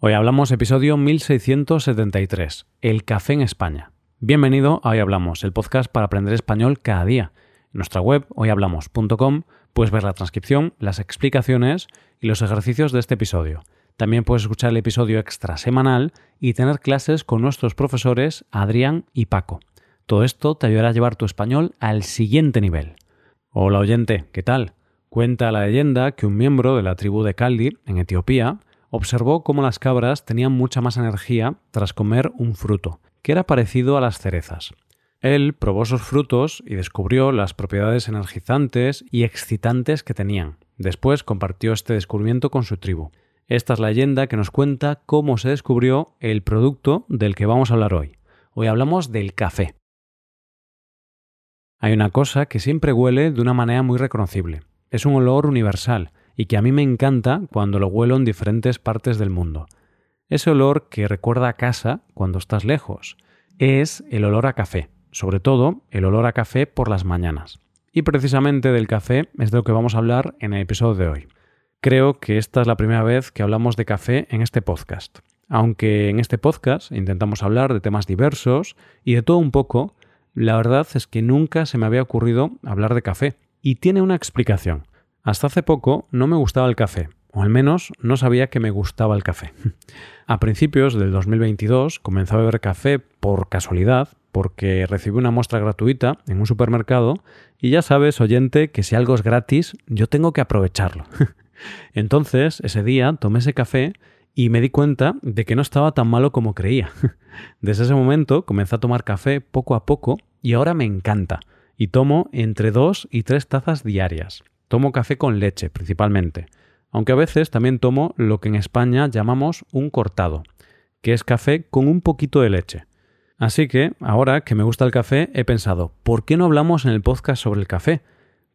Hoy hablamos episodio 1673, el café en España. Bienvenido a Hoy Hablamos, el podcast para aprender español cada día. En nuestra web, hoyhablamos.com, puedes ver la transcripción, las explicaciones y los ejercicios de este episodio. También puedes escuchar el episodio extra semanal y tener clases con nuestros profesores Adrián y Paco. Todo esto te ayudará a llevar tu español al siguiente nivel. Hola oyente, ¿qué tal? Cuenta la leyenda que un miembro de la tribu de Kaldi, en Etiopía, observó cómo las cabras tenían mucha más energía tras comer un fruto, que era parecido a las cerezas. Él probó esos frutos y descubrió las propiedades energizantes y excitantes que tenían. Después compartió este descubrimiento con su tribu. Esta es la leyenda que nos cuenta cómo se descubrió el producto del que vamos a hablar hoy. Hoy hablamos del café. Hay una cosa que siempre huele de una manera muy reconocible. Es un olor universal, y que a mí me encanta cuando lo huelo en diferentes partes del mundo. Ese olor que recuerda a casa cuando estás lejos es el olor a café, sobre todo el olor a café por las mañanas. Y precisamente del café es de lo que vamos a hablar en el episodio de hoy. Creo que esta es la primera vez que hablamos de café en este podcast. Aunque en este podcast intentamos hablar de temas diversos y de todo un poco, la verdad es que nunca se me había ocurrido hablar de café. Y tiene una explicación. Hasta hace poco no me gustaba el café, o al menos no sabía que me gustaba el café. A principios del 2022 comencé a beber café por casualidad, porque recibí una muestra gratuita en un supermercado y ya sabes, oyente, que si algo es gratis, yo tengo que aprovecharlo. Entonces, ese día tomé ese café y me di cuenta de que no estaba tan malo como creía. Desde ese momento comencé a tomar café poco a poco y ahora me encanta, y tomo entre dos y tres tazas diarias. Tomo café con leche, principalmente, aunque a veces también tomo lo que en España llamamos un cortado, que es café con un poquito de leche. Así que, ahora que me gusta el café, he pensado, ¿por qué no hablamos en el podcast sobre el café?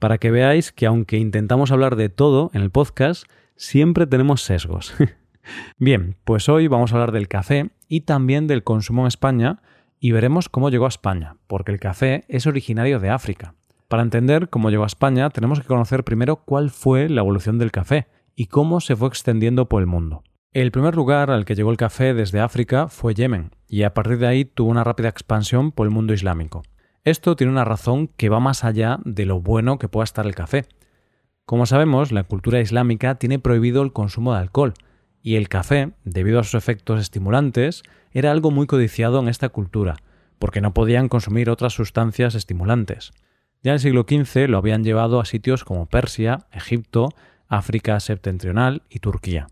Para que veáis que aunque intentamos hablar de todo en el podcast, siempre tenemos sesgos. Bien, pues hoy vamos a hablar del café y también del consumo en España y veremos cómo llegó a España, porque el café es originario de África. Para entender cómo llegó a España, tenemos que conocer primero cuál fue la evolución del café y cómo se fue extendiendo por el mundo. El primer lugar al que llegó el café desde África fue Yemen, y a partir de ahí tuvo una rápida expansión por el mundo islámico. Esto tiene una razón que va más allá de lo bueno que pueda estar el café. Como sabemos, la cultura islámica tiene prohibido el consumo de alcohol, y el café, debido a sus efectos estimulantes, era algo muy codiciado en esta cultura, porque no podían consumir otras sustancias estimulantes. Ya en el siglo XV lo habían llevado a sitios como Persia, Egipto, África septentrional y Turquía.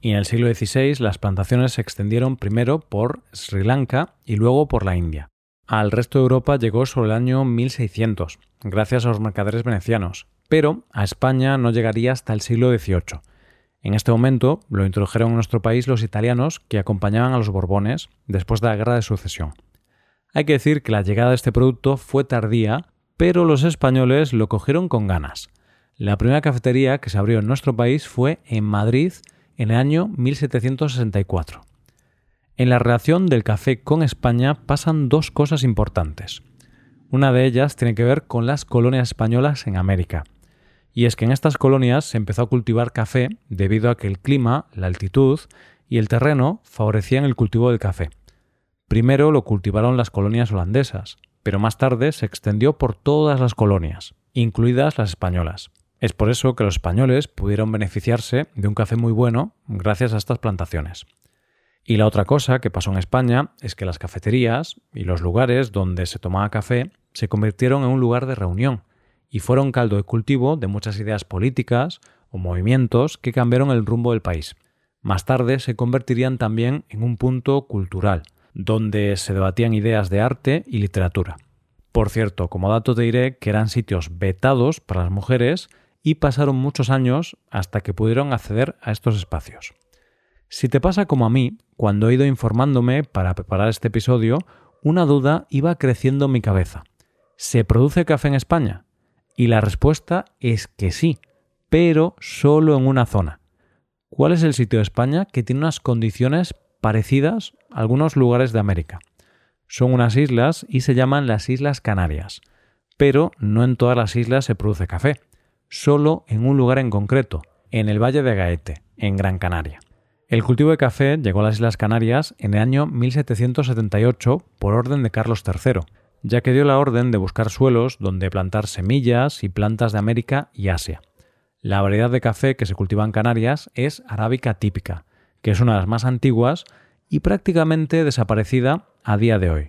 Y en el siglo XVI las plantaciones se extendieron primero por Sri Lanka y luego por la India. Al resto de Europa llegó sobre el año 1600, gracias a los mercaderes venecianos, pero a España no llegaría hasta el siglo XVIII. En este momento lo introdujeron en nuestro país los italianos que acompañaban a los Borbones después de la Guerra de Sucesión. Hay que decir que la llegada de este producto fue tardía pero los españoles lo cogieron con ganas. La primera cafetería que se abrió en nuestro país fue en Madrid en el año 1764. En la relación del café con España pasan dos cosas importantes. Una de ellas tiene que ver con las colonias españolas en América. Y es que en estas colonias se empezó a cultivar café debido a que el clima, la altitud y el terreno favorecían el cultivo del café. Primero lo cultivaron las colonias holandesas, pero más tarde se extendió por todas las colonias, incluidas las españolas. Es por eso que los españoles pudieron beneficiarse de un café muy bueno gracias a estas plantaciones. Y la otra cosa que pasó en España es que las cafeterías y los lugares donde se tomaba café se convirtieron en un lugar de reunión y fueron caldo de cultivo de muchas ideas políticas o movimientos que cambiaron el rumbo del país. Más tarde se convertirían también en un punto cultural, donde se debatían ideas de arte y literatura. Por cierto, como dato te diré que eran sitios vetados para las mujeres y pasaron muchos años hasta que pudieron acceder a estos espacios. Si te pasa como a mí, cuando he ido informándome para preparar este episodio, una duda iba creciendo en mi cabeza. ¿Se produce café en España? Y la respuesta es que sí, pero solo en una zona. ¿Cuál es el sitio de España que tiene unas condiciones parecidas a algunos lugares de América. Son unas islas y se llaman las Islas Canarias, pero no en todas las islas se produce café, solo en un lugar en concreto, en el Valle de Gaete, en Gran Canaria. El cultivo de café llegó a las Islas Canarias en el año 1778 por orden de Carlos III, ya que dio la orden de buscar suelos donde plantar semillas y plantas de América y Asia. La variedad de café que se cultiva en Canarias es arábica típica, que es una de las más antiguas y prácticamente desaparecida a día de hoy.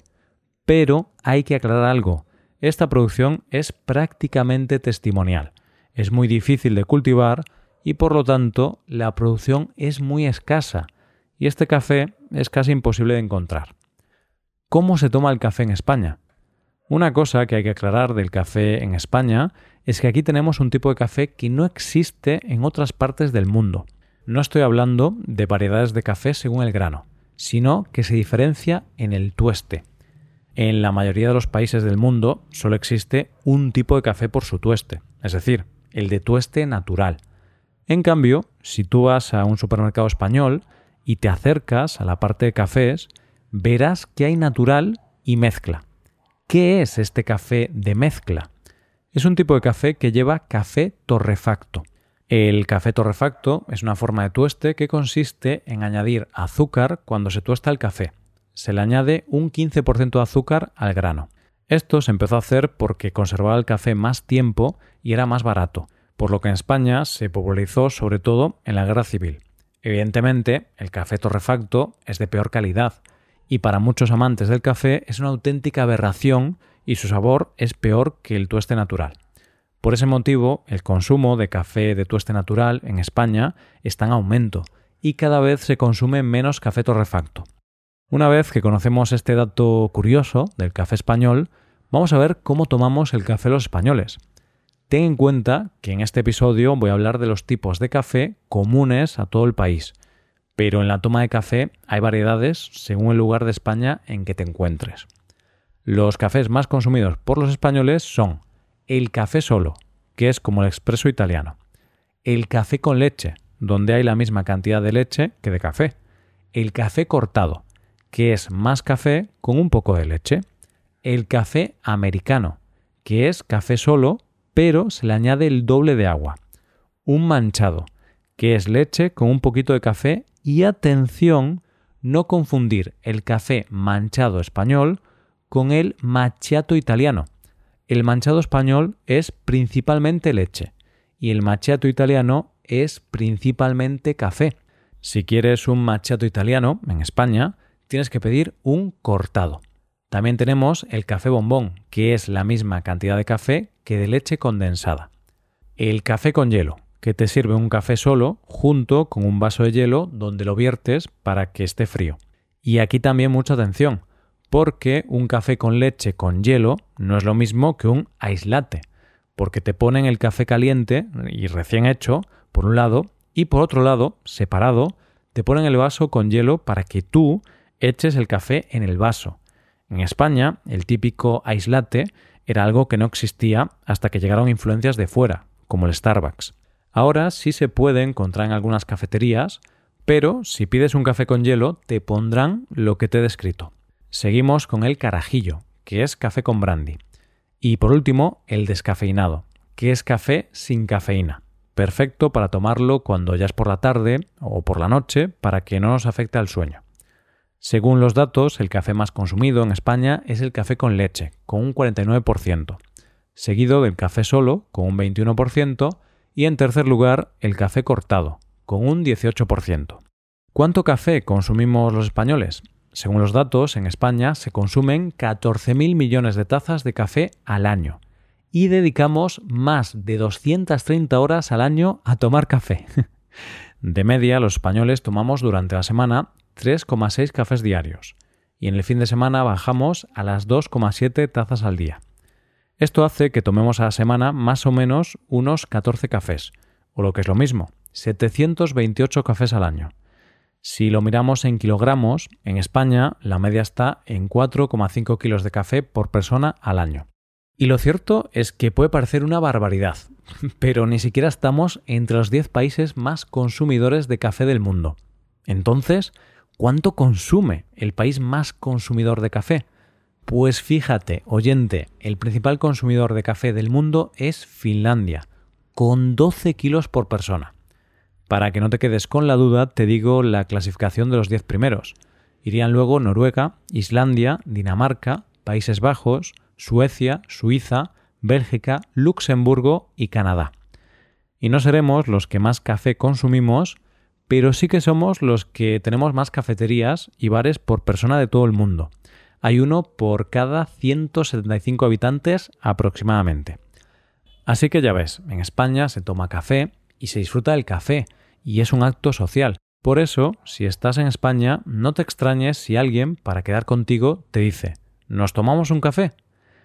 Pero hay que aclarar algo, esta producción es prácticamente testimonial, es muy difícil de cultivar y por lo tanto la producción es muy escasa y este café es casi imposible de encontrar. ¿Cómo se toma el café en España? Una cosa que hay que aclarar del café en España es que aquí tenemos un tipo de café que no existe en otras partes del mundo. No estoy hablando de variedades de café según el grano, sino que se diferencia en el tueste. En la mayoría de los países del mundo solo existe un tipo de café por su tueste, es decir, el de tueste natural. En cambio, si tú vas a un supermercado español y te acercas a la parte de cafés, verás que hay natural y mezcla. ¿Qué es este café de mezcla? Es un tipo de café que lleva café torrefacto. El café torrefacto es una forma de tueste que consiste en añadir azúcar cuando se tuesta el café. Se le añade un 15% de azúcar al grano. Esto se empezó a hacer porque conservaba el café más tiempo y era más barato, por lo que en España se popularizó sobre todo en la guerra civil. Evidentemente, el café torrefacto es de peor calidad, y para muchos amantes del café es una auténtica aberración y su sabor es peor que el tueste natural. Por ese motivo, el consumo de café de tueste natural en España está en aumento y cada vez se consume menos café torrefacto. Una vez que conocemos este dato curioso del café español, vamos a ver cómo tomamos el café los españoles. Ten en cuenta que en este episodio voy a hablar de los tipos de café comunes a todo el país, pero en la toma de café hay variedades según el lugar de España en que te encuentres. Los cafés más consumidos por los españoles son el café solo, que es como el expreso italiano, el café con leche, donde hay la misma cantidad de leche que de café, el café cortado, que es más café con un poco de leche, el café americano, que es café solo pero se le añade el doble de agua. Un manchado, que es leche con un poquito de café y atención, no confundir el café manchado español con el macchiato italiano. El manchado español es principalmente leche y el macchiato italiano es principalmente café. Si quieres un macchiato italiano en España, tienes que pedir un cortado. También tenemos el café bombón, que es la misma cantidad de café que de leche condensada. El café con hielo, que te sirve un café solo junto con un vaso de hielo donde lo viertes para que esté frío. Y aquí también mucha atención, porque un café con leche con hielo no es lo mismo que un aislate, porque te ponen el café caliente y recién hecho, por un lado, y por otro lado, separado, te ponen el vaso con hielo para que tú eches el café en el vaso en España, el típico aislate era algo que no existía hasta que llegaron influencias de fuera, como el Starbucks. Ahora sí se puede encontrar en algunas cafeterías, pero si pides un café con hielo te pondrán lo que te he descrito. Seguimos con el carajillo, que es café con brandy. Y por último, el descafeinado, que es café sin cafeína. Perfecto para tomarlo cuando ya es por la tarde o por la noche para que no nos afecte al sueño. Según los datos, el café más consumido en España es el café con leche, con un 49%, seguido del café solo, con un 21%, y en tercer lugar el café cortado, con un 18%. ¿Cuánto café consumimos los españoles? Según los datos, en España se consumen 14.000 millones de tazas de café al año y dedicamos más de 230 horas al año a tomar café. De media, los españoles tomamos durante la semana 3,6 cafés diarios y en el fin de semana bajamos a las 2,7 tazas al día. Esto hace que tomemos a la semana más o menos unos 14 cafés, o lo que es lo mismo, 728 cafés al año. Si lo miramos en kilogramos, en España la media está en 4,5 kilos de café por persona al año. Y lo cierto es que puede parecer una barbaridad, pero ni siquiera estamos entre los 10 países más consumidores de café del mundo. Entonces, ¿Cuánto consume el país más consumidor de café? Pues fíjate, oyente, el principal consumidor de café del mundo es Finlandia, con 12 kilos por persona. Para que no te quedes con la duda, te digo la clasificación de los 10 primeros. Irían luego Noruega, Islandia, Dinamarca, Países Bajos, Suecia, Suiza, Bélgica, Luxemburgo y Canadá. Y no seremos los que más café consumimos, pero sí que somos los que tenemos más cafeterías y bares por persona de todo el mundo. Hay uno por cada 175 habitantes aproximadamente. Así que ya ves, en España se toma café y se disfruta del café, y es un acto social. Por eso, si estás en España, no te extrañes si alguien, para quedar contigo, te dice, ¿nos tomamos un café?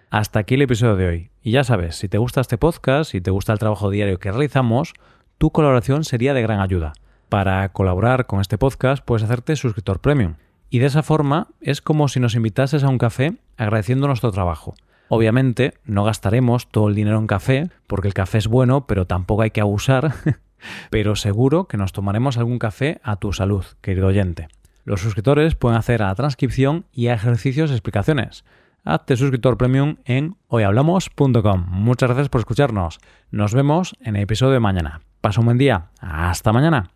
Hasta aquí el episodio de hoy. Y ya sabes, si te gusta este podcast, si te gusta el trabajo diario que realizamos, tu colaboración sería de gran ayuda. Para colaborar con este podcast puedes hacerte suscriptor premium. Y de esa forma es como si nos invitases a un café agradeciendo nuestro trabajo. Obviamente no gastaremos todo el dinero en café, porque el café es bueno, pero tampoco hay que abusar pero seguro que nos tomaremos algún café a tu salud, querido oyente. Los suscriptores pueden hacer a la transcripción y a ejercicios y explicaciones. Hazte suscriptor premium en hoyhablamos.com. Muchas gracias por escucharnos. Nos vemos en el episodio de mañana. Pasa un buen día. Hasta mañana.